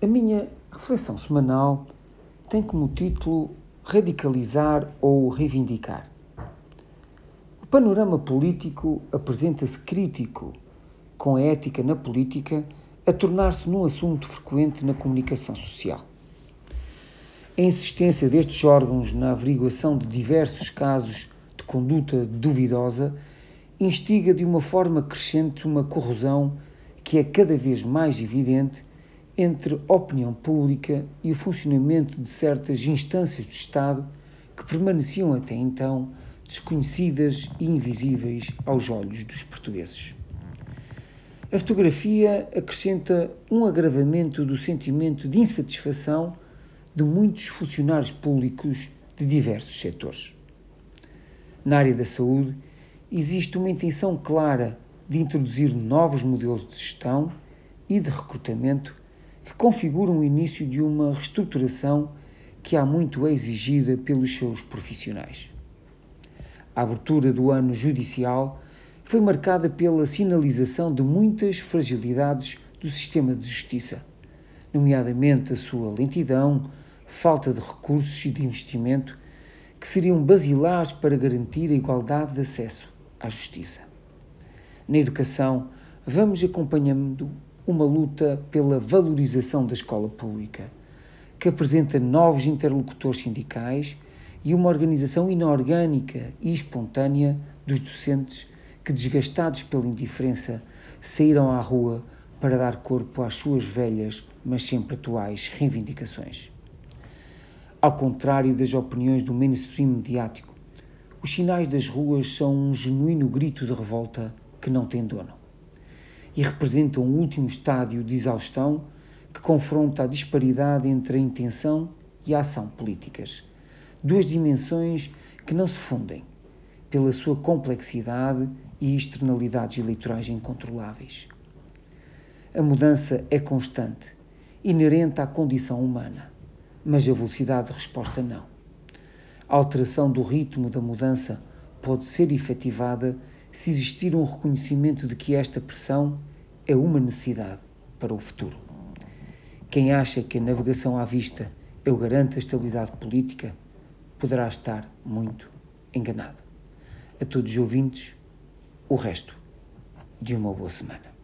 A minha reflexão semanal tem como título Radicalizar ou Reivindicar. O panorama político apresenta-se crítico com a ética na política a tornar-se num assunto frequente na comunicação social. A insistência destes órgãos na averiguação de diversos casos de conduta duvidosa instiga de uma forma crescente uma corrosão que é cada vez mais evidente entre a opinião pública e o funcionamento de certas instâncias do Estado que permaneciam até então desconhecidas e invisíveis aos olhos dos portugueses. A fotografia acrescenta um agravamento do sentimento de insatisfação de muitos funcionários públicos de diversos setores. Na área da saúde, existe uma intenção clara de introduzir novos modelos de gestão e de recrutamento que configuram o início de uma reestruturação que há muito é exigida pelos seus profissionais. A abertura do ano judicial foi marcada pela sinalização de muitas fragilidades do sistema de justiça, nomeadamente a sua lentidão, falta de recursos e de investimento que seriam basilares para garantir a igualdade de acesso à justiça. Na educação, vamos acompanhando uma luta pela valorização da escola pública, que apresenta novos interlocutores sindicais e uma organização inorgânica e espontânea dos docentes que, desgastados pela indiferença, saíram à rua para dar corpo às suas velhas, mas sempre atuais reivindicações. Ao contrário das opiniões do mainstream mediático, os sinais das ruas são um genuíno grito de revolta que não tem dono e representam um último estádio de exaustão que confronta a disparidade entre a intenção e a ação políticas. Duas dimensões que não se fundem pela sua complexidade e externalidades eleitorais incontroláveis. A mudança é constante, inerente à condição humana, mas a velocidade de resposta não. A alteração do ritmo da mudança pode ser efetivada se existir um reconhecimento de que esta pressão é uma necessidade para o futuro. Quem acha que a navegação à vista é o garante da estabilidade política poderá estar muito enganado. A todos os ouvintes, o resto de uma boa semana.